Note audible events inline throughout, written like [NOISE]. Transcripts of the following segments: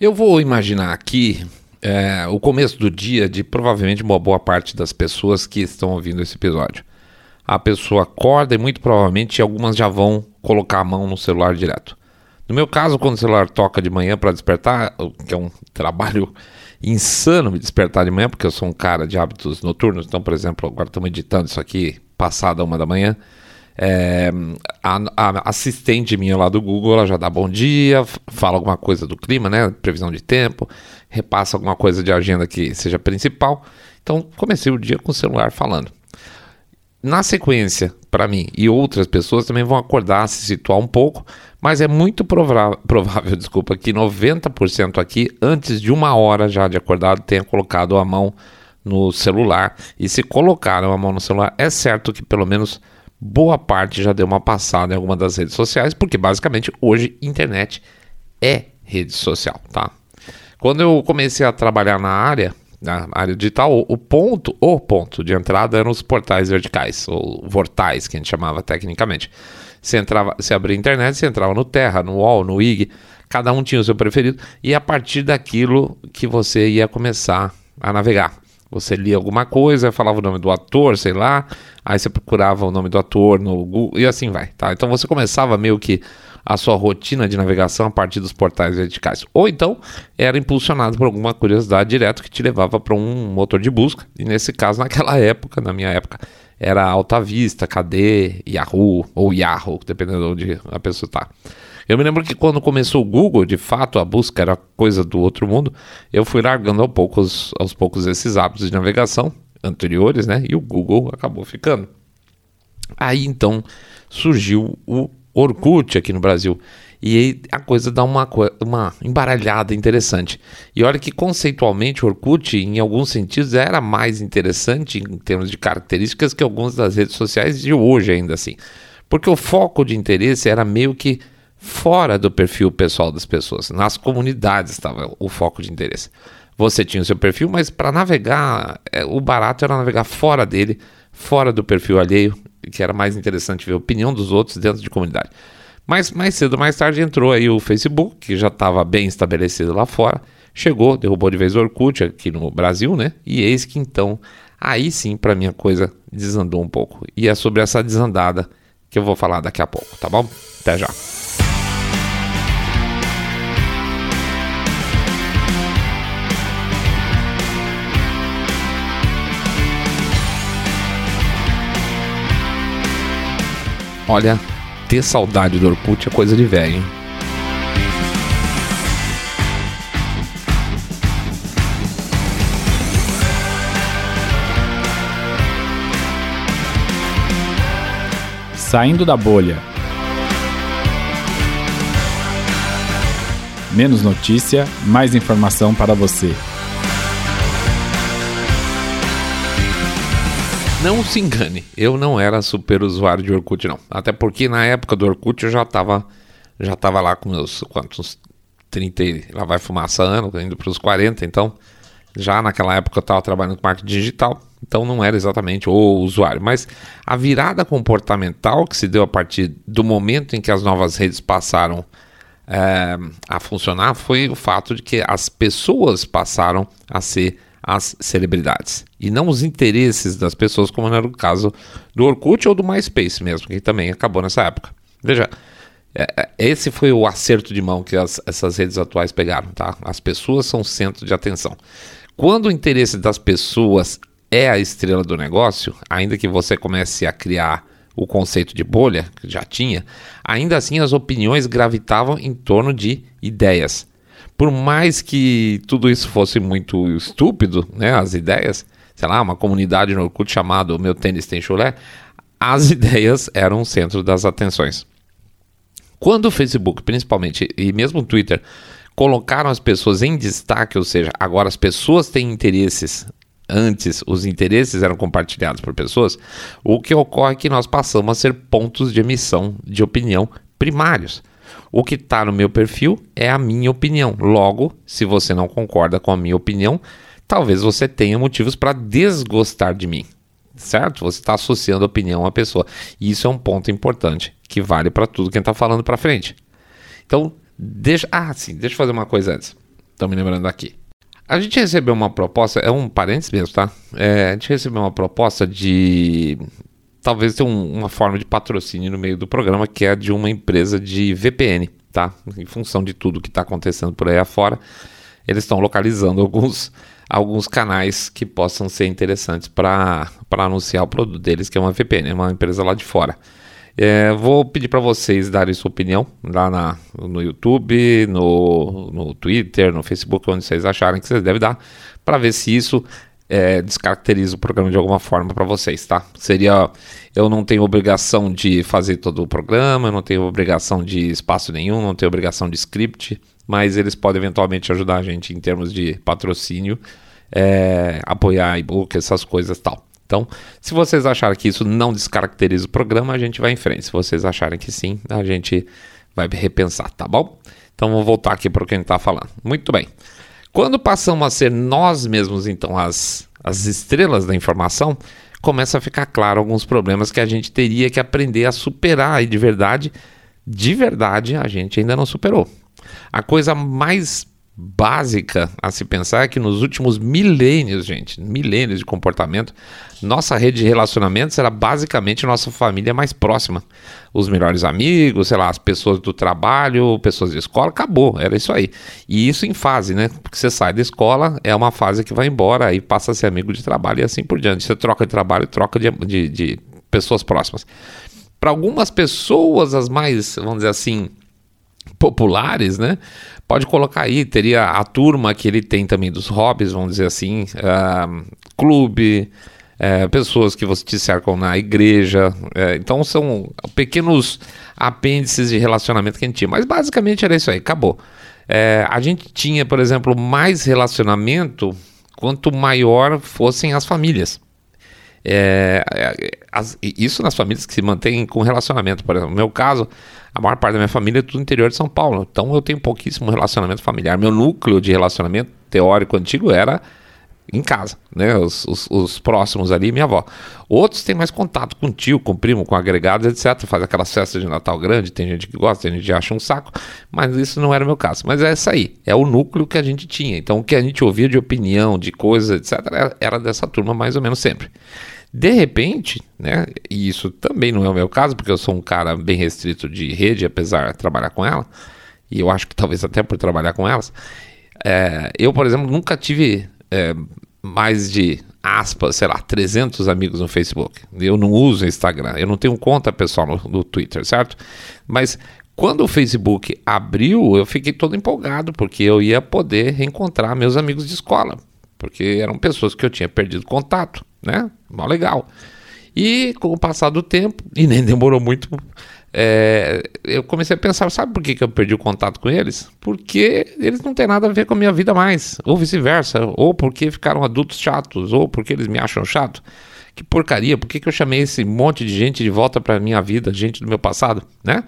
Eu vou imaginar aqui é, o começo do dia de provavelmente uma boa parte das pessoas que estão ouvindo esse episódio. A pessoa acorda e muito provavelmente algumas já vão colocar a mão no celular direto. No meu caso, quando o celular toca de manhã para despertar, que é um [LAUGHS] trabalho insano me despertar de manhã, porque eu sou um cara de hábitos noturnos. Então, por exemplo, agora estamos editando isso aqui passada uma da manhã. É, a, a, assistente minha lá do Google, ela já dá bom dia, fala alguma coisa do clima, né? Previsão de tempo, repassa alguma coisa de agenda que seja principal. Então, comecei o dia com o celular falando. Na sequência, para mim e outras pessoas também vão acordar, se situar um pouco, mas é muito provável, [LAUGHS] desculpa, que 90% aqui, antes de uma hora já de acordado, tenha colocado a mão no celular. E se colocaram a mão no celular, é certo que pelo menos boa parte já deu uma passada em alguma das redes sociais, porque basicamente hoje internet é rede social, tá? Quando eu comecei a trabalhar na área, na área digital, o ponto, o ponto de entrada eram os portais verticais, ou vortais, que a gente chamava tecnicamente. Você entrava, você abria a internet, você entrava no Terra, no UOL, no IG, cada um tinha o seu preferido, e a partir daquilo que você ia começar a navegar. Você lia alguma coisa, falava o nome do ator, sei lá, aí você procurava o nome do ator no Google e assim vai, tá? Então você começava meio que a sua rotina de navegação a partir dos portais verticais. Ou então era impulsionado por alguma curiosidade direto que te levava para um motor de busca. E nesse caso, naquela época, na minha época, era Alta Vista, KD, Yahoo ou Yahoo, dependendo de onde a pessoa está. Eu me lembro que quando começou o Google, de fato, a busca era coisa do outro mundo, eu fui largando aos poucos, aos poucos esses hábitos de navegação anteriores, né? E o Google acabou ficando. Aí então surgiu o Orkut aqui no Brasil. E aí a coisa dá uma, uma embaralhada interessante. E olha que conceitualmente o Orkut, em alguns sentidos, era mais interessante em termos de características que algumas das redes sociais de hoje, ainda assim. Porque o foco de interesse era meio que fora do perfil pessoal das pessoas. Nas comunidades estava o foco de interesse. Você tinha o seu perfil, mas para navegar, é, o barato era navegar fora dele, fora do perfil alheio, que era mais interessante ver a opinião dos outros dentro de comunidade. Mas mais cedo mais tarde entrou aí o Facebook, que já estava bem estabelecido lá fora, chegou, derrubou de vez o Orkut aqui no Brasil, né? E eis que então, aí sim, para mim a coisa desandou um pouco. E é sobre essa desandada que eu vou falar daqui a pouco, tá bom? Até já. Olha, ter saudade do Orkut é coisa de velho, hein? Saindo da bolha. Menos notícia, mais informação para você. Não se engane, eu não era super usuário de Orkut, não. Até porque na época do Orkut eu já estava já tava lá com meus quantos 30, lá vai fumaça ano, indo para os 40, então já naquela época eu estava trabalhando com marketing digital, então não era exatamente o usuário. Mas a virada comportamental que se deu a partir do momento em que as novas redes passaram é, a funcionar foi o fato de que as pessoas passaram a ser as celebridades e não os interesses das pessoas, como era o caso do Orkut ou do MySpace mesmo, que também acabou nessa época. Veja, é, é, esse foi o acerto de mão que as, essas redes atuais pegaram, tá? As pessoas são centro de atenção. Quando o interesse das pessoas é a estrela do negócio, ainda que você comece a criar o conceito de bolha, que já tinha, ainda assim as opiniões gravitavam em torno de ideias por mais que tudo isso fosse muito estúpido, né, as ideias, sei lá, uma comunidade no Orkut chamado Meu Tênis Tem Chulé, as [LAUGHS] ideias eram o centro das atenções. Quando o Facebook, principalmente, e mesmo o Twitter, colocaram as pessoas em destaque, ou seja, agora as pessoas têm interesses antes os interesses eram compartilhados por pessoas, o que ocorre é que nós passamos a ser pontos de emissão de opinião primários. O que está no meu perfil é a minha opinião. Logo, se você não concorda com a minha opinião, talvez você tenha motivos para desgostar de mim. Certo? Você está associando opinião à pessoa. E isso é um ponto importante que vale para tudo que a gente está falando para frente. Então, deixa. Ah, sim, deixa eu fazer uma coisa antes. Estão me lembrando aqui. A gente recebeu uma proposta, é um parênteses mesmo, tá? É, a gente recebeu uma proposta de talvez ter um, uma forma de patrocínio no meio do programa, que é de uma empresa de VPN, tá? Em função de tudo que está acontecendo por aí afora, eles estão localizando alguns, alguns canais que possam ser interessantes para anunciar o produto deles, que é uma VPN, é uma empresa lá de fora. É, vou pedir para vocês darem sua opinião lá na, no YouTube, no, no Twitter, no Facebook, onde vocês acharem que vocês devem dar, para ver se isso é, descaracteriza o programa de alguma forma para vocês, tá? Seria. Eu não tenho obrigação de fazer todo o programa, eu não tenho obrigação de espaço nenhum, não tenho obrigação de script, mas eles podem eventualmente ajudar a gente em termos de patrocínio, é, apoiar e-book, essas coisas tal. Então, se vocês acharem que isso não descaracteriza o programa, a gente vai em frente. Se vocês acharem que sim, a gente vai repensar, tá bom? Então, vamos voltar aqui para o que a gente está falando. Muito bem. Quando passamos a ser nós mesmos, então, as, as estrelas da informação, começa a ficar claro alguns problemas que a gente teria que aprender a superar e de verdade, de verdade, a gente ainda não superou. A coisa mais básica a se pensar é que nos últimos milênios, gente, milênios de comportamento, nossa rede de relacionamentos era basicamente nossa família mais próxima. Os melhores amigos, sei lá, as pessoas do trabalho, pessoas de escola, acabou, era isso aí. E isso em fase, né? Porque você sai da escola, é uma fase que vai embora, aí passa a ser amigo de trabalho e assim por diante. Você troca de trabalho, troca de, de, de pessoas próximas. Para algumas pessoas, as mais, vamos dizer assim, populares, né? Pode colocar aí, teria a turma que ele tem também dos hobbies, vamos dizer assim, uh, clube, uh, pessoas que você te cercam na igreja. Uh, então são pequenos apêndices de relacionamento que a gente tinha. Mas basicamente era isso aí, acabou. É, a gente tinha, por exemplo, mais relacionamento quanto maior fossem as famílias. É, as, isso nas famílias que se mantêm com relacionamento, por exemplo. No meu caso, a maior parte da minha família é no interior de São Paulo. Então eu tenho pouquíssimo relacionamento familiar. Meu núcleo de relacionamento teórico antigo era em casa, né? Os, os, os, próximos ali, minha avó. Outros têm mais contato com tio, com primo, com agregados, etc. Faz aquelas festas de Natal grande, tem gente que gosta, tem gente que acha um saco, mas isso não era o meu caso. Mas é isso aí, é o núcleo que a gente tinha. Então o que a gente ouvia de opinião, de coisas, etc., era, era dessa turma mais ou menos sempre. De repente, né, e isso também não é o meu caso, porque eu sou um cara bem restrito de rede, apesar de trabalhar com ela, e eu acho que talvez até por trabalhar com elas, é, eu, por exemplo, nunca tive é, mais de, aspas, sei lá, 300 amigos no Facebook. Eu não uso Instagram, eu não tenho conta pessoal no, no Twitter, certo? Mas quando o Facebook abriu, eu fiquei todo empolgado, porque eu ia poder reencontrar meus amigos de escola, porque eram pessoas que eu tinha perdido contato né? Mó legal. E com o passar do tempo, e nem demorou muito, é, eu comecei a pensar, sabe por que, que eu perdi o contato com eles? Porque eles não têm nada a ver com a minha vida mais, ou vice-versa, ou porque ficaram adultos chatos, ou porque eles me acham chato. Que porcaria, por que, que eu chamei esse monte de gente de volta para minha vida, gente do meu passado, né?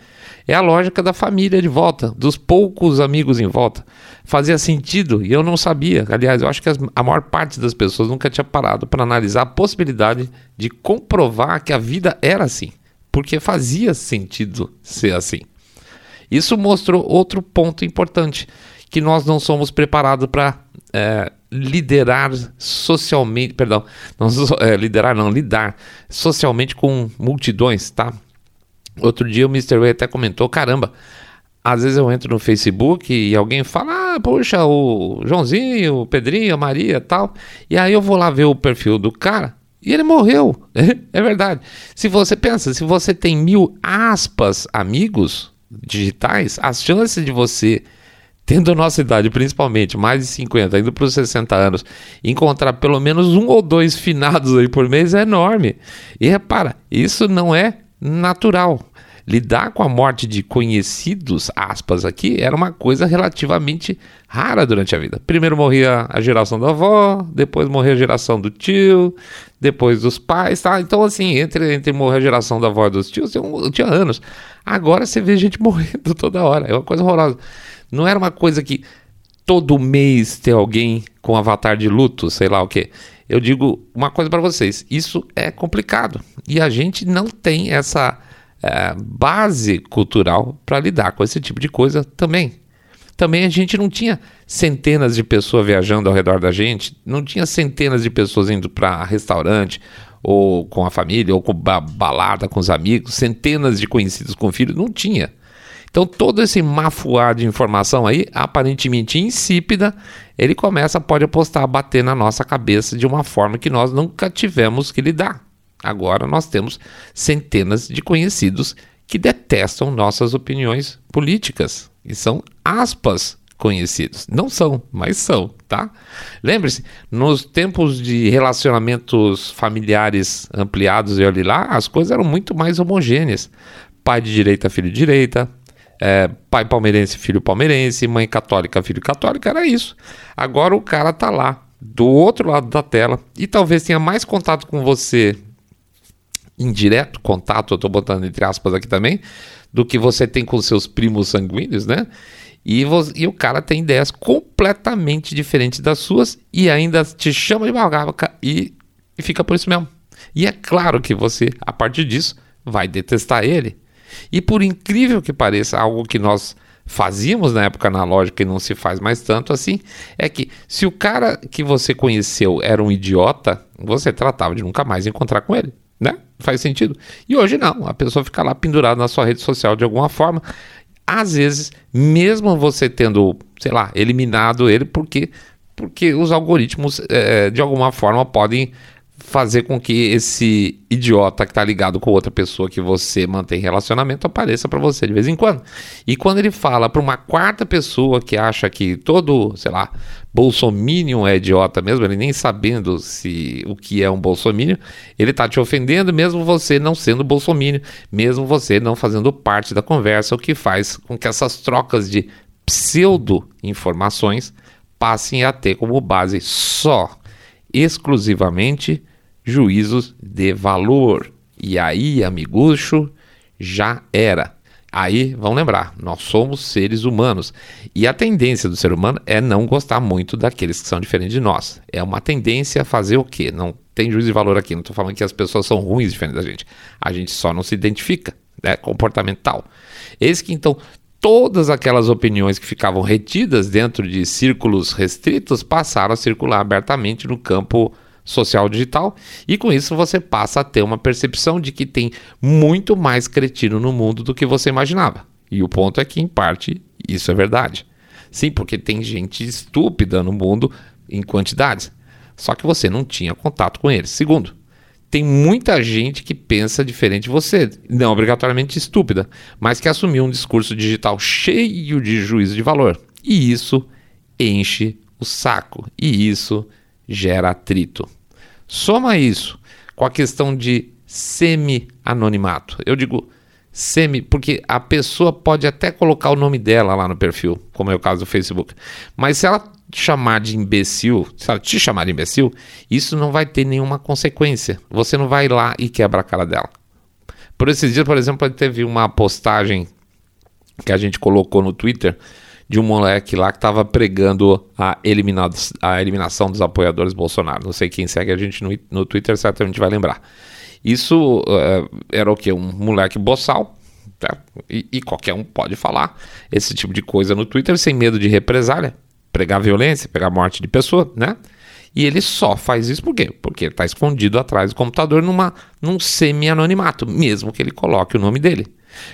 É a lógica da família de volta, dos poucos amigos em volta fazia sentido e eu não sabia. Aliás, eu acho que a maior parte das pessoas nunca tinha parado para analisar a possibilidade de comprovar que a vida era assim, porque fazia sentido ser assim. Isso mostrou outro ponto importante, que nós não somos preparados para é, liderar socialmente, perdão, não, é, liderar não, lidar socialmente com multidões, tá? Outro dia o Mr. Way até comentou, caramba, às vezes eu entro no Facebook e alguém fala, ah, poxa, o Joãozinho, o Pedrinho, a Maria tal. E aí eu vou lá ver o perfil do cara e ele morreu. [LAUGHS] é verdade. Se você pensa, se você tem mil aspas amigos digitais, as chances de você, tendo nossa idade principalmente, mais de 50, indo para os 60 anos, encontrar pelo menos um ou dois finados aí por mês é enorme. E repara, isso não é natural lidar com a morte de conhecidos, aspas aqui, era uma coisa relativamente rara durante a vida. Primeiro morria a geração da avó, depois morria a geração do tio, depois dos pais, tá? Então, assim, entre, entre morrer a geração da avó e dos tios, eu, tinha anos. Agora você vê gente [LAUGHS] morrendo toda hora, é uma coisa horrorosa. Não era uma coisa que todo mês tem alguém com avatar de luto, sei lá o que. Eu digo uma coisa para vocês, isso é complicado. E a gente não tem essa é, base cultural para lidar com esse tipo de coisa também. Também a gente não tinha centenas de pessoas viajando ao redor da gente, não tinha centenas de pessoas indo para restaurante, ou com a família, ou com balada com os amigos, centenas de conhecidos com filhos, não tinha. Então todo esse mafuá de informação aí, aparentemente insípida, ele começa, pode apostar, a bater na nossa cabeça de uma forma que nós nunca tivemos que lidar. Agora nós temos centenas de conhecidos que detestam nossas opiniões políticas e são aspas conhecidos. Não são, mas são, tá? Lembre-se, nos tempos de relacionamentos familiares ampliados e olhe lá, as coisas eram muito mais homogêneas. Pai de direita, filho de direita, é, pai palmeirense, filho palmeirense, mãe católica, filho católico, era isso. Agora o cara tá lá, do outro lado da tela, e talvez tenha mais contato com você indireto, contato, eu tô botando entre aspas aqui também, do que você tem com seus primos sanguíneos, né? E, e o cara tem ideias completamente diferentes das suas e ainda te chama de babaca e, e fica por isso mesmo. E é claro que você, a partir disso, vai detestar ele. E por incrível que pareça, algo que nós fazíamos na época analógica e não se faz mais tanto assim, é que se o cara que você conheceu era um idiota, você tratava de nunca mais encontrar com ele, né? Faz sentido. E hoje não, a pessoa fica lá pendurada na sua rede social de alguma forma às vezes, mesmo você tendo, sei lá, eliminado ele, porque, porque os algoritmos, é, de alguma forma, podem fazer com que esse idiota que está ligado com outra pessoa que você mantém relacionamento apareça para você de vez em quando. E quando ele fala para uma quarta pessoa que acha que todo, sei lá, bolsominion é idiota mesmo, ele nem sabendo se o que é um bolsominion, ele está te ofendendo mesmo você não sendo bolsominion, mesmo você não fazendo parte da conversa, o que faz com que essas trocas de pseudo informações passem a ter como base só exclusivamente juízos de valor. E aí, amigucho, já era. Aí, vão lembrar, nós somos seres humanos. E a tendência do ser humano é não gostar muito daqueles que são diferentes de nós. É uma tendência a fazer o quê? Não tem juízo de valor aqui. Não estou falando que as pessoas são ruins diferentes da gente. A gente só não se identifica. É comportamental. Eis que então todas aquelas opiniões que ficavam retidas dentro de círculos restritos passaram a circular abertamente no campo social digital, e com isso você passa a ter uma percepção de que tem muito mais cretino no mundo do que você imaginava. E o ponto é que, em parte, isso é verdade. Sim, porque tem gente estúpida no mundo em quantidades. Só que você não tinha contato com eles. Segundo, tem muita gente que pensa diferente de você, não obrigatoriamente estúpida, mas que assumiu um discurso digital cheio de juízo de valor. E isso enche o saco. E isso gera atrito. Soma isso com a questão de semi-anonimato. Eu digo semi, porque a pessoa pode até colocar o nome dela lá no perfil, como é o caso do Facebook. Mas se ela te chamar de imbecil, se ela te chamar de imbecil, isso não vai ter nenhuma consequência. Você não vai lá e quebra a cara dela. Por esses dias, por exemplo, teve uma postagem que a gente colocou no Twitter de um moleque lá que estava pregando a, a eliminação dos apoiadores Bolsonaro. Não sei quem segue a gente no, no Twitter, certamente vai lembrar. Isso uh, era o que? Um moleque boçal, tá? e, e, qualquer um pode falar esse tipo de coisa no Twitter sem medo de represália, pregar violência, pegar morte de pessoa, né? E ele só faz isso por quê? Porque ele está escondido atrás do computador numa, num semi-anonimato, mesmo que ele coloque o nome dele.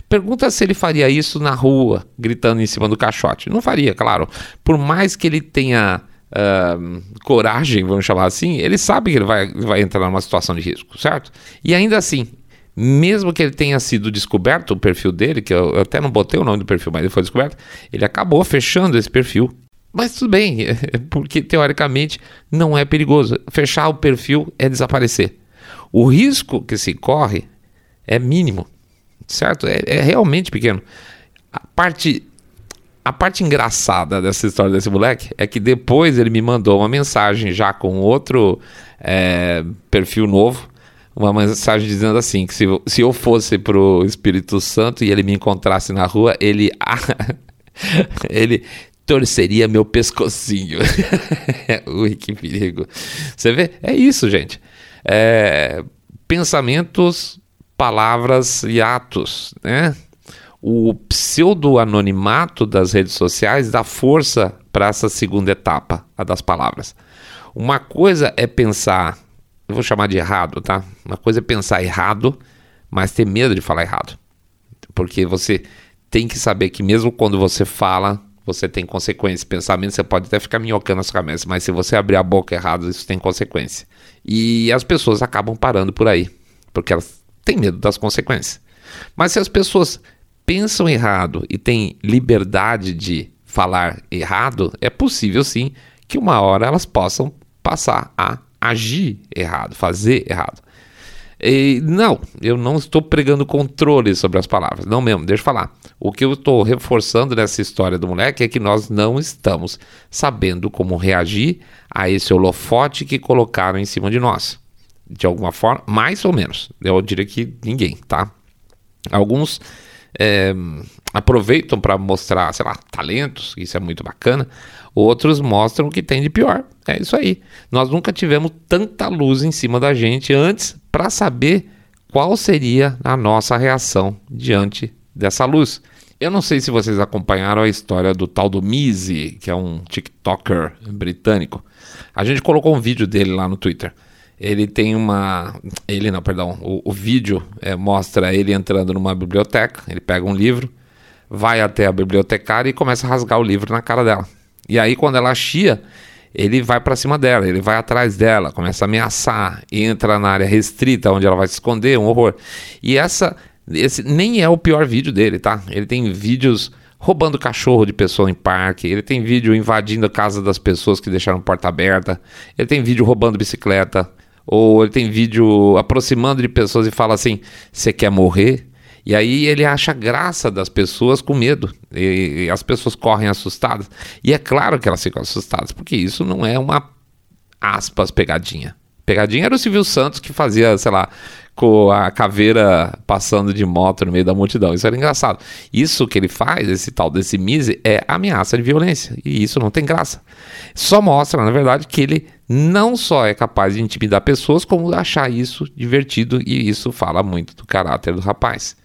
Pergunta se ele faria isso na rua, gritando em cima do caixote. Não faria, claro. Por mais que ele tenha uh, coragem, vamos chamar assim, ele sabe que ele vai, vai entrar numa situação de risco, certo? E ainda assim, mesmo que ele tenha sido descoberto, o perfil dele, que eu, eu até não botei o nome do perfil, mas ele foi descoberto, ele acabou fechando esse perfil. Mas tudo bem, [LAUGHS] porque teoricamente não é perigoso. Fechar o perfil é desaparecer. O risco que se corre é mínimo certo? É, é realmente pequeno. A parte a parte engraçada dessa história desse moleque é que depois ele me mandou uma mensagem já com outro é, perfil novo, uma mensagem dizendo assim: que se, se eu fosse pro Espírito Santo e ele me encontrasse na rua, ele. [LAUGHS] ele torceria meu pescocinho. [LAUGHS] Ui, que perigo. Você vê? É isso, gente. É, pensamentos palavras e atos, né? O pseudo-anonimato das redes sociais dá força para essa segunda etapa, a das palavras. Uma coisa é pensar, eu vou chamar de errado, tá? Uma coisa é pensar errado, mas ter medo de falar errado. Porque você tem que saber que mesmo quando você fala, você tem consequências. Pensamento, você pode até ficar minhocando as cabeças, mas se você abrir a boca errado, isso tem consequência. E as pessoas acabam parando por aí, porque elas têm medo das consequências. Mas se as pessoas pensam errado e têm liberdade de falar errado, é possível sim que uma hora elas possam passar a agir errado, fazer errado. E, não, eu não estou pregando controle sobre as palavras, não mesmo, deixa eu falar. O que eu estou reforçando nessa história do moleque é que nós não estamos sabendo como reagir a esse holofote que colocaram em cima de nós. De alguma forma, mais ou menos. Eu diria que ninguém, tá? Alguns é, aproveitam para mostrar, sei lá, talentos, isso é muito bacana. Outros mostram o que tem de pior. É isso aí. Nós nunca tivemos tanta luz em cima da gente antes para saber qual seria a nossa reação diante dessa luz. Eu não sei se vocês acompanharam a história do tal do Mizi, que é um TikToker britânico. A gente colocou um vídeo dele lá no Twitter. Ele tem uma. Ele não, perdão. O, o vídeo é, mostra ele entrando numa biblioteca. Ele pega um livro, vai até a bibliotecária e começa a rasgar o livro na cara dela. E aí, quando ela chia, ele vai para cima dela, ele vai atrás dela, começa a ameaçar, entra na área restrita onde ela vai se esconder, um horror. E essa, esse nem é o pior vídeo dele, tá? Ele tem vídeos roubando cachorro de pessoa em parque, ele tem vídeo invadindo a casa das pessoas que deixaram porta aberta, ele tem vídeo roubando bicicleta, ou ele tem vídeo aproximando de pessoas e fala assim: "Você quer morrer?" E aí ele acha graça das pessoas com medo. E, e, as pessoas correm assustadas. E é claro que elas ficam assustadas, porque isso não é uma aspas pegadinha. Pegadinha era o Silvio Santos que fazia, sei lá, com a caveira passando de moto no meio da multidão. Isso era engraçado. Isso que ele faz, esse tal desse Mise, é ameaça de violência. E isso não tem graça. Só mostra, na verdade, que ele não só é capaz de intimidar pessoas, como achar isso divertido. E isso fala muito do caráter do rapaz.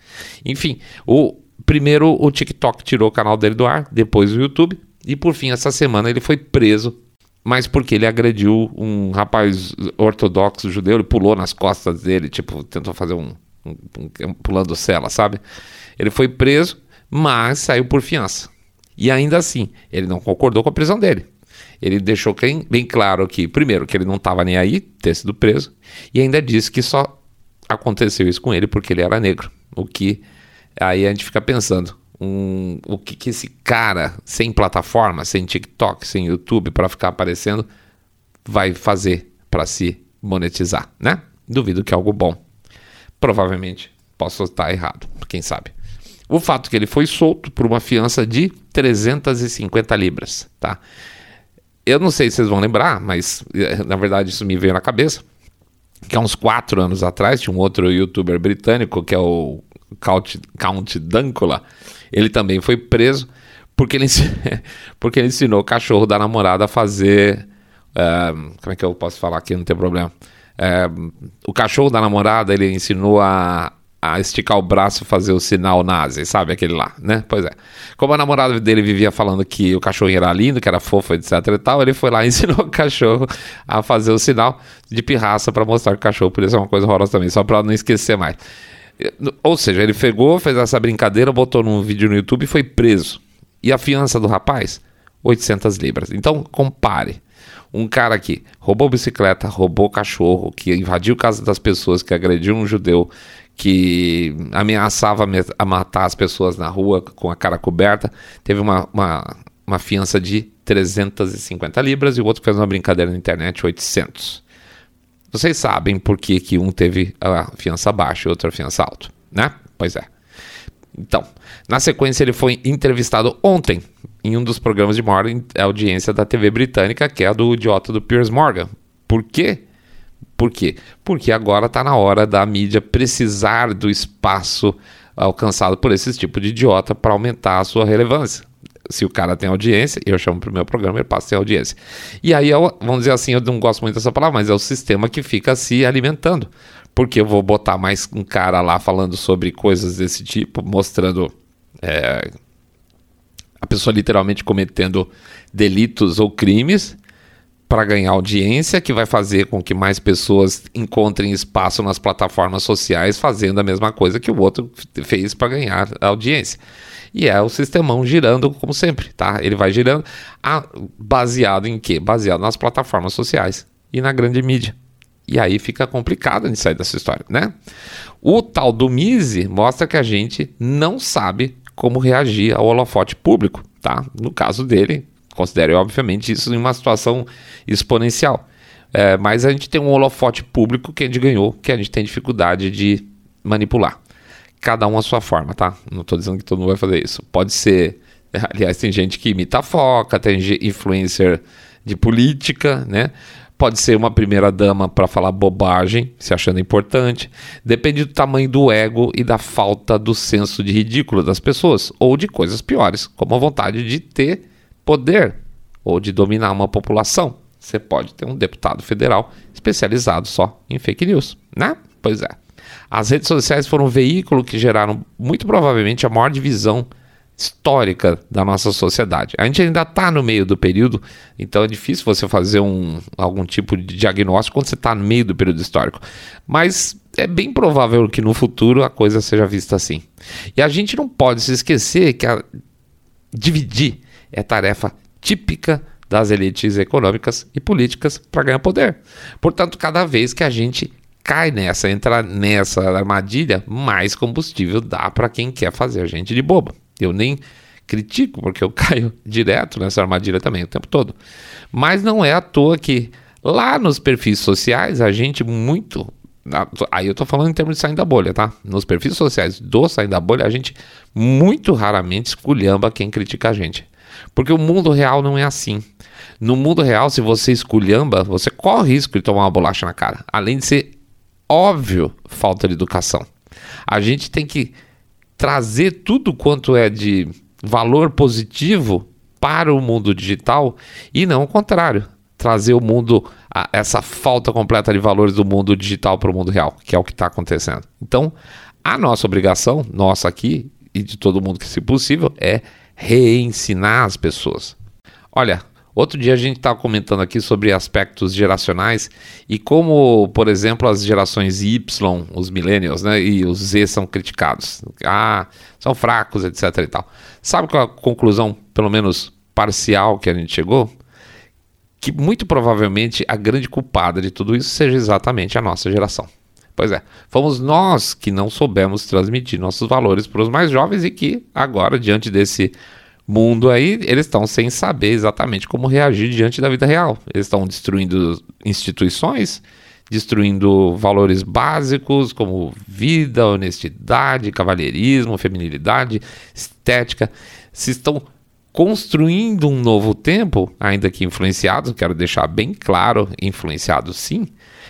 Enfim, o primeiro o TikTok tirou o canal dele do ar, depois o YouTube, e por fim, essa semana ele foi preso, mas porque ele agrediu um rapaz ortodoxo judeu, ele pulou nas costas dele, tipo, tentou fazer um, um, um pulando cela, sabe? Ele foi preso, mas saiu por fiança. E ainda assim, ele não concordou com a prisão dele. Ele deixou bem claro que, primeiro, que ele não estava nem aí ter sido preso, e ainda disse que só aconteceu isso com ele porque ele era negro. O que aí a gente fica pensando, um, o que, que esse cara sem plataforma, sem TikTok, sem YouTube para ficar aparecendo vai fazer para se monetizar, né? Duvido que é algo bom. Provavelmente posso estar errado, quem sabe. O fato que ele foi solto por uma fiança de 350 libras, tá? Eu não sei se vocês vão lembrar, mas eh, na verdade isso me veio na cabeça que há uns quatro anos atrás tinha um outro youtuber britânico, que é o Count, Count Dankula, ele também foi preso porque ele, [LAUGHS] porque ele ensinou o cachorro da namorada a fazer. Uh, como é que eu posso falar aqui? Não tem problema. Uh, o cachorro da namorada ele ensinou a, a esticar o braço fazer o sinal nazi, sabe? Aquele lá, né? Pois é. Como a namorada dele vivia falando que o cachorro era lindo, que era fofo, etc e tal, ele foi lá e [LAUGHS] ensinou o cachorro a fazer o sinal de pirraça para mostrar que o cachorro podia ser uma coisa horrorosa também, só para não esquecer mais. Ou seja, ele pegou, fez essa brincadeira, botou num vídeo no YouTube e foi preso. E a fiança do rapaz? 800 libras. Então, compare um cara que roubou bicicleta, roubou cachorro, que invadiu casa das pessoas, que agrediu um judeu, que ameaçava a matar as pessoas na rua com a cara coberta, teve uma, uma, uma fiança de 350 libras e o outro fez uma brincadeira na internet, 800. Vocês sabem por que, que um teve a fiança baixa e outro a fiança alta, né? Pois é. Então, na sequência, ele foi entrevistado ontem em um dos programas de maior audiência da TV britânica, que é a do idiota do Piers Morgan. Por quê? Por quê? Porque agora está na hora da mídia precisar do espaço alcançado por esse tipo de idiota para aumentar a sua relevância. Se o cara tem audiência, eu chamo para o meu programa, ele passa a ter audiência. E aí, vamos dizer assim, eu não gosto muito dessa palavra, mas é o sistema que fica se alimentando porque eu vou botar mais um cara lá falando sobre coisas desse tipo, mostrando É, a pessoa literalmente cometendo delitos ou crimes para ganhar audiência, que vai fazer com que mais pessoas encontrem espaço nas plataformas sociais fazendo a mesma coisa que o outro fez para ganhar audiência. E é o sistemão girando como sempre, tá? Ele vai girando ah, baseado em quê? Baseado nas plataformas sociais e na grande mídia. E aí fica complicado de sair dessa história, né? O tal do Mise mostra que a gente não sabe como reagir ao holofote público, tá? No caso dele, considere obviamente isso em uma situação exponencial. É, mas a gente tem um holofote público que a gente ganhou, que a gente tem dificuldade de manipular. Cada um a sua forma, tá? Não estou dizendo que todo mundo vai fazer isso. Pode ser. Aliás, tem gente que imita foca, tem influencer de política, né? Pode ser uma primeira dama para falar bobagem, se achando importante. Depende do tamanho do ego e da falta do senso de ridículo das pessoas, ou de coisas piores, como a vontade de ter poder ou de dominar uma população. Você pode ter um deputado federal especializado só em fake news, né? Pois é. As redes sociais foram um veículo que geraram muito provavelmente a maior divisão histórica da nossa sociedade. A gente ainda está no meio do período, então é difícil você fazer um, algum tipo de diagnóstico quando você está no meio do período histórico. Mas é bem provável que no futuro a coisa seja vista assim. E a gente não pode se esquecer que a, dividir é tarefa típica das elites econômicas e políticas para ganhar poder. Portanto, cada vez que a gente cai nessa, entra nessa armadilha, mais combustível dá para quem quer fazer a gente de boba. Eu nem critico, porque eu [LAUGHS] caio direto nessa armadilha também o tempo todo. Mas não é à toa que lá nos perfis sociais a gente muito. Aí eu tô falando em termos de sair da bolha, tá? Nos perfis sociais do sair da bolha, a gente muito raramente esculhamba quem critica a gente. Porque o mundo real não é assim. No mundo real, se você esculhamba, você corre risco de tomar uma bolacha na cara. Além de ser óbvio falta de educação. A gente tem que trazer tudo quanto é de valor positivo para o mundo digital e não o contrário. Trazer o mundo, essa falta completa de valores do mundo digital para o mundo real, que é o que está acontecendo. Então, a nossa obrigação, nossa aqui e de todo mundo que se possível, é reensinar as pessoas. Olha, outro dia a gente estava comentando aqui sobre aspectos geracionais e como, por exemplo, as gerações Y, os millennials, né, e os Z são criticados. Ah, são fracos, etc e tal. Sabe qual é a conclusão, pelo menos parcial, que a gente chegou? Que muito provavelmente a grande culpada de tudo isso seja exatamente a nossa geração. Pois é, fomos nós que não soubemos transmitir nossos valores para os mais jovens e que agora, diante desse mundo aí, eles estão sem saber exatamente como reagir diante da vida real. Eles estão destruindo instituições, destruindo valores básicos como vida, honestidade, cavalheirismo, feminilidade, estética. Se estão construindo um novo tempo, ainda que influenciados, quero deixar bem claro, influenciados sim,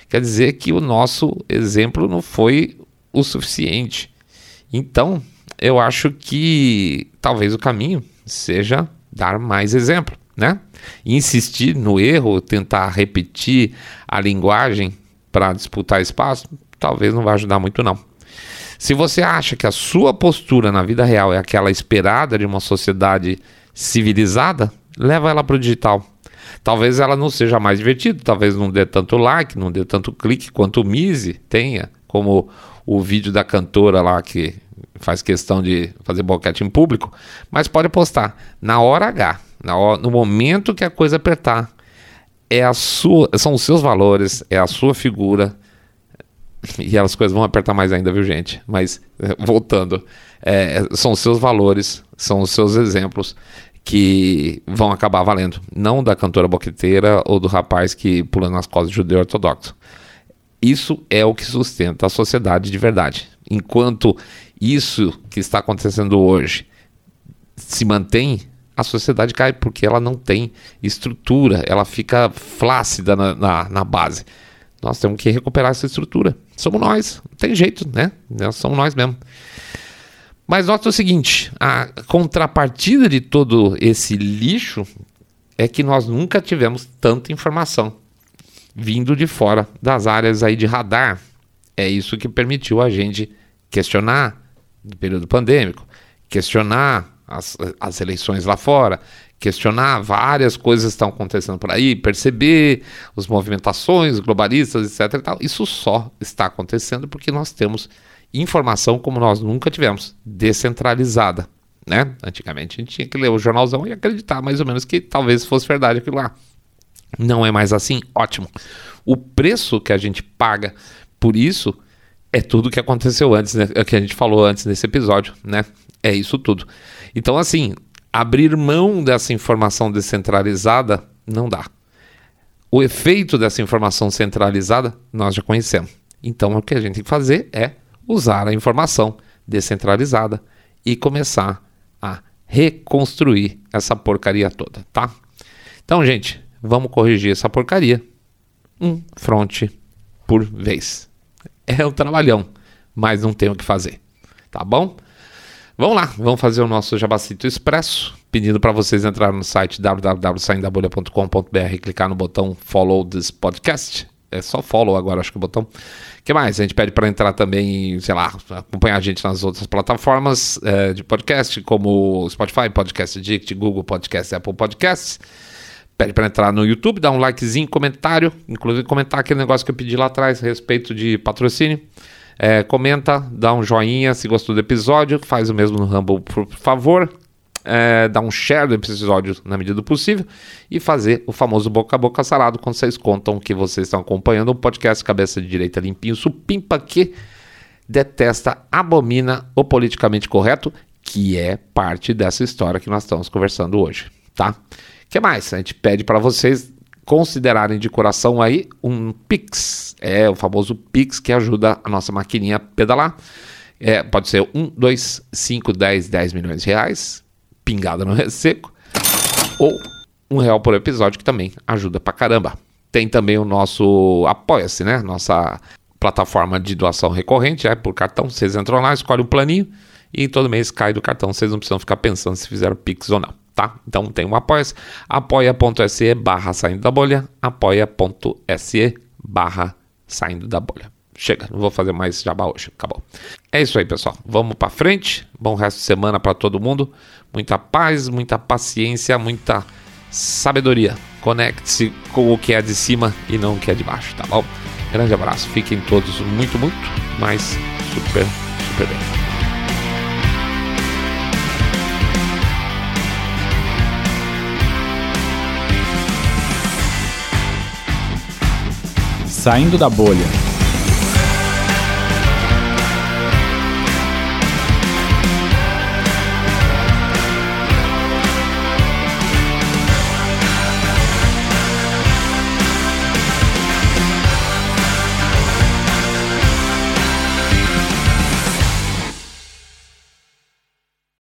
quer dizer que o nosso exemplo não foi o suficiente. Então, eu acho que talvez o caminho seja dar mais exemplo, né? Insistir no erro, tentar repetir a linguagem para disputar espaço, talvez não vai ajudar muito não. Se você acha que a sua postura na vida real é aquela esperada de uma sociedade civilizada, leva ela para o digital. Talvez ela não seja mais divertida, talvez não dê tanto like, não dê tanto clique quanto o Mise tenha, como o vídeo da cantora lá que faz questão de fazer boquete em público, mas pode postar na hora H, na hora, no momento que a coisa apertar. É a sua, são os seus valores, é a sua figura. [LAUGHS] E as coisas vão apertar mais ainda, viu, gente? Mas [LAUGHS] voltando, é, são os seus valores, são os seus exemplos que vão acabar valendo. Não da cantora boqueteira ou do rapaz que pula nas costas de judeu ortodoxo. Isso é o que sustenta a sociedade de verdade. Enquanto isso que está acontecendo hoje se mantém, a sociedade cai porque ela não tem estrutura, ela fica flácida na, na, na base. Nós temos que recuperar essa estrutura. Somos nós, não tem jeito, né? Nós somos nós mesmo. Mas nota o seguinte: a contrapartida de todo esse lixo é que nós nunca tivemos tanta informação vindo de fora das áreas aí de radar. É isso que permitiu a gente questionar no período pandêmico, questionar as, as eleições lá fora, questionar várias coisas que estão acontecendo por aí, perceber as movimentações globalistas, etc. Isso só está acontecendo porque nós temos informação como nós nunca tivemos, descentralizada. Né? Antigamente a gente tinha que ler o jornalzão e acreditar mais ou menos que talvez fosse verdade aquilo lá. Não é mais assim? Ótimo. O preço que a gente paga por isso é tudo que aconteceu antes, né? É que a gente falou antes nesse episódio, né? É isso tudo. Então, assim, abrir mão dessa informação descentralizada não dá. O efeito dessa informação centralizada nós já conhecemos. Então, o que a gente tem que fazer é usar a informação descentralizada e começar a reconstruir essa porcaria toda, tá? Então, gente, vamos corrigir essa porcaria um front por vez. É um trabalhão, mas não tem o que fazer, tá bom? Vamos lá, vamos fazer o nosso Jabacito Expresso, pedindo para vocês entrarem no site www.saindabolha.com.br e clicar no botão Follow this podcast. É só follow agora, acho que o botão. O que mais? A gente pede para entrar também, sei lá, acompanhar a gente nas outras plataformas é, de podcast, como Spotify, Podcast Addict, Google Podcast, Apple Podcasts. Pede para entrar no YouTube, dar um likezinho, comentário, inclusive comentar aquele negócio que eu pedi lá atrás a respeito de patrocínio. É, comenta, dá um joinha se gostou do episódio, faz o mesmo no Rumble, por favor. É, dá um share do episódio na medida do possível e fazer o famoso boca a boca sarado quando vocês contam que vocês estão acompanhando um podcast cabeça de direita limpinho, supimpa que detesta, abomina o politicamente correto, que é parte dessa história que nós estamos conversando hoje, tá? Que mais? A gente pede para vocês considerarem de coração aí um Pix. É o famoso Pix que ajuda a nossa maquininha a pedalar. É, pode ser 1, 2, 5, 10, 10 milhões de reais, pingada no seco, ou um real por episódio, que também ajuda pra caramba. Tem também o nosso Apoia-se, né? Nossa plataforma de doação recorrente, é por cartão. Vocês entram lá, escolhem um planinho e todo mês cai do cartão. Vocês não precisam ficar pensando se fizeram Pix ou não tá? Então tem um apoia apoia.se barra saindo da bolha, apoia.se barra saindo da bolha. Chega, não vou fazer mais jabá hoje, acabou. É isso aí, pessoal. Vamos para frente. Bom resto de semana para todo mundo. Muita paz, muita paciência, muita sabedoria. Conecte-se com o que é de cima e não o que é de baixo, tá bom? Grande abraço. Fiquem todos muito, muito, mas super, super bem. Saindo da Bolha